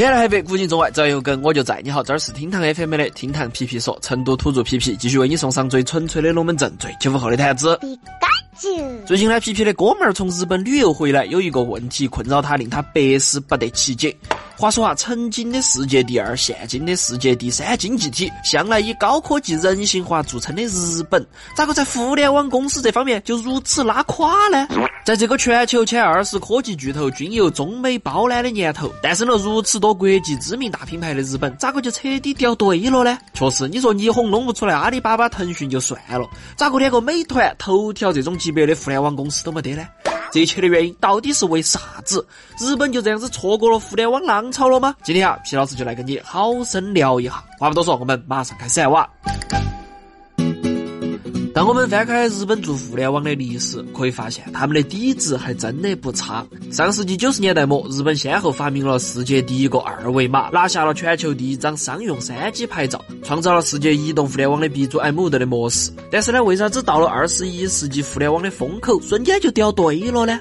天南海北，古今中外，只要有梗我就在。你好，这儿是厅堂 FM 的厅堂皮皮说，成都土著皮皮继续为你送上最纯粹的龙门阵，最九五后的谈资。最近呢，皮皮的哥们儿从日本旅游回来，有一个问题困扰他，令他百思不得其解。话说啊，曾经的世界第二，现今的世界第三经济体，向来以高科技、人性化著称的日本，咋个在互联网公司这方面就如此拉垮呢？在这个全球前二十科技巨头均由中美包揽的年头，诞生了如此多国际知名大品牌的日本，咋个就彻底掉队了呢？确实，你说霓虹弄不出来阿里巴巴、腾讯就算了，咋个连个美团、头条这种级别的互联网公司都没得呢？这一切的原因到底是为啥子？日本就这样子错过了互联网浪潮了吗？今天啊，皮老师就来跟你好生聊一下。话不多说，我们马上开始哇！当我们翻开日本做互联网的历史，可以发现他们的底子还真的不差。上世纪九十年代末，日本先后发明了世界第一个二维码，拿下了全球第一张商用三 G 牌照，创造了世界移动互联网的鼻祖 M 的模式。但是呢，为啥子到了二十一世纪互联网的风口，瞬间就掉队了呢？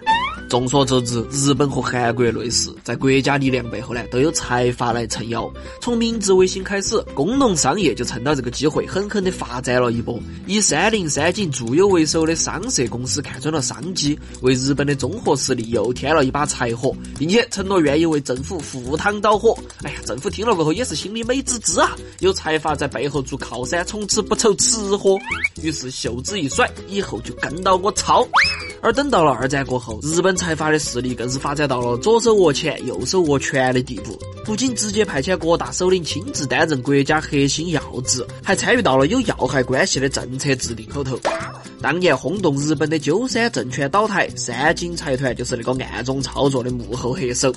众所周知，日本和韩国类似，在国家力量背后呢，都有财阀来撑腰。从明治维新开始，工农商业就趁到这个机会，狠狠地发展了一波。以三菱、三井、住友为首的商社公司看准了商机，为日本的综合实力又添了一把柴火，并且承诺愿意为政府赴汤蹈火。哎呀，政府听了过后也是心里美滋滋啊！有财阀在背后做靠山，从此不愁吃喝。于是袖子一甩，以后就跟到我操！而等到了二战过后，日本财阀的势力更是发展到了左手握钱、右手握权的地步，不仅直接派遣各大首领亲自担任国家核心要职，还参与到了有要害关系的政策制定后头。当年轰动日本的鸠山政权倒台，三井财团就是那个暗中操作的幕后黑手。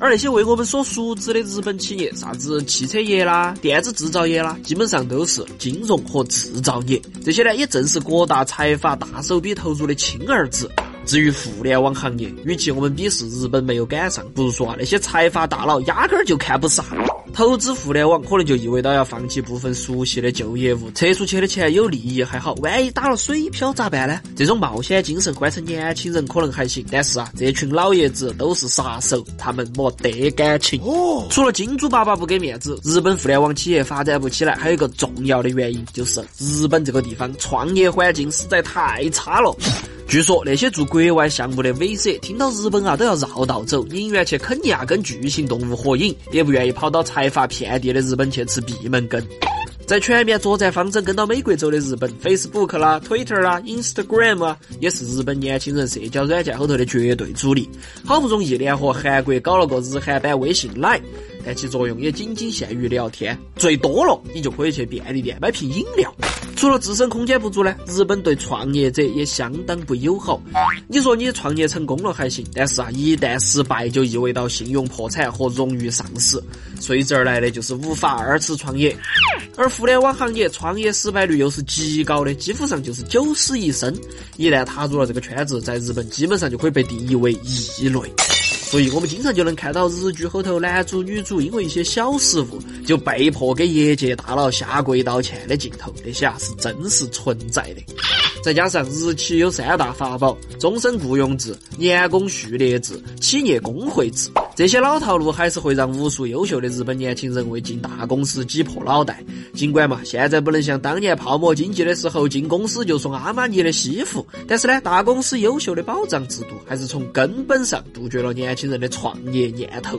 而那些为我们所熟知的日本企业，啥子汽车业啦、电子制造业啦，基本上都是金融和制造业。这些呢，也正是国大财阀大手笔投入的亲儿子。至于互联网行业，与其我们鄙视日本没有赶上，不如说啊，那些财阀大佬压根儿就看不上。投资互联网可能就意味着要放弃部分熟悉的旧业务，撤出去的钱有利益还好，万一打了水漂咋办呢？这种冒险精神换成年轻人可能还行，但是啊，这群老爷子都是杀手，他们没得感情。哦，除了金主爸爸不给面子，日本互联网企业发展不起来，还有一个重要的原因就是日本这个地方创业环境实在太差了。据说那些做国外项目的 VC 听到日本啊都要绕道走，宁愿去肯尼亚跟巨型动物合影，也不愿意跑到财阀遍地的日本去吃闭门羹。在全面作战方针跟到美国走的日本，Facebook 啦、Twitter 啦、Instagram 啊，也是日本年轻人社交软件后头的绝对主力。好不容易联合韩国搞了个日韩版微信 Line。但其作用也仅仅限于聊天，最多了你就可以去便利店买瓶饮料。除了自身空间不足呢，日本对创业者也相当不友好。你说你创业成功了还行，但是啊，一旦失败就意味着信用破产和荣誉丧失，随之而来的就是无法二次创业。而互联网行业创业失败率又是极高的，几乎上就是九死一生。一旦踏入了这个圈子，在日本基本上就可以被定义为异类。所以我们经常就能看到日剧后头男主女主因为一些小失误就被迫给业界大佬下跪道歉的镜头，那些啊是真实存在的。再加上日企有三大法宝：终身雇佣制、年功序列制、企业工会制。这些老套路还是会让无数优秀的日本年轻人为进大公司挤破脑袋。尽管嘛，现在不能像当年泡沫经济的时候进公司就送阿玛尼的西服，但是呢，大公司优秀的保障制度还是从根本上杜绝了年轻人的创业念头。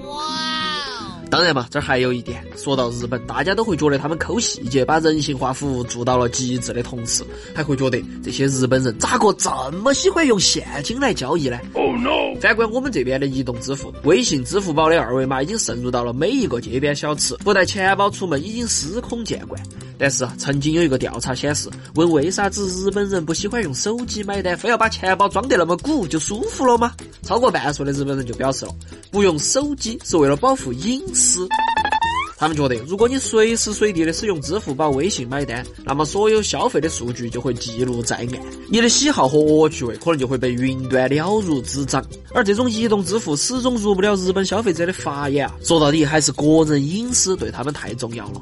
当然嘛，这儿还有一点，说到日本，大家都会觉得他们抠细节，把人性化服务做到了极致的同时，还会觉得这些日本人咋个这么喜欢用现金来交易呢？Oh no！反观我们这边的移动支付，微信、支付宝的二维码已经渗入到了每一个街边小吃，不带钱包出门已经司空见惯。但是，曾经有一个调查显示，问为啥子日本人不喜欢用手机买单，非要把钱包装得那么鼓就舒服了吗？超过半数的日本人就表示了，不用手机是为了保护隐私。他们觉得，如果你随时随地的使用支付宝、微信买单，那么所有消费的数据就会记录在案，你的喜好和恶趣味可能就会被云端了如指掌。而这种移动支付始终入不了日本消费者的法眼啊！说到底，还是个人隐私对他们太重要了。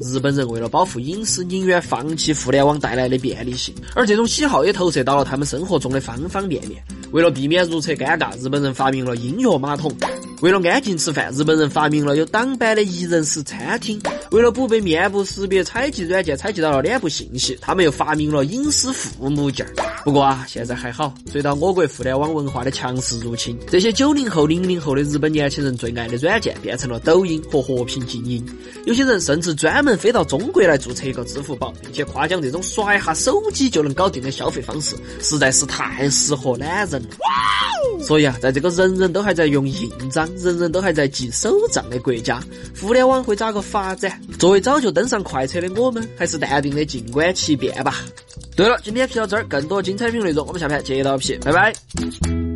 日本人为了保护隐私，宁愿放弃互联网带来的便利性，而这种喜好也投射到了他们生活中的方方面面。为了避免如此尴尬，日本人发明了音乐马桶。为了安静吃饭，日本人发明了有挡板的一人食餐厅。为了不被面部识别采集软件采集到了脸部信息，他们又发明了隐私护目镜。不过啊，现在还好，随着我国互联网文化的强势入侵，这些九零后、零零后的日本年轻人最爱的软件变成了抖音和和平精英。有些人甚至专门飞到中国来注册一个支付宝，并且夸奖这种刷一下手机就能搞定的消费方式，实在是太适合懒人了。所以啊，在这个人人都还在用印章、人人都还在记手账的国家，互联网会咋个发展？作为早就登上快车的我们，还是淡定的静观其变吧。对了，今天皮到这儿，更多精彩评论内容，我们下盘接着皮，拜拜。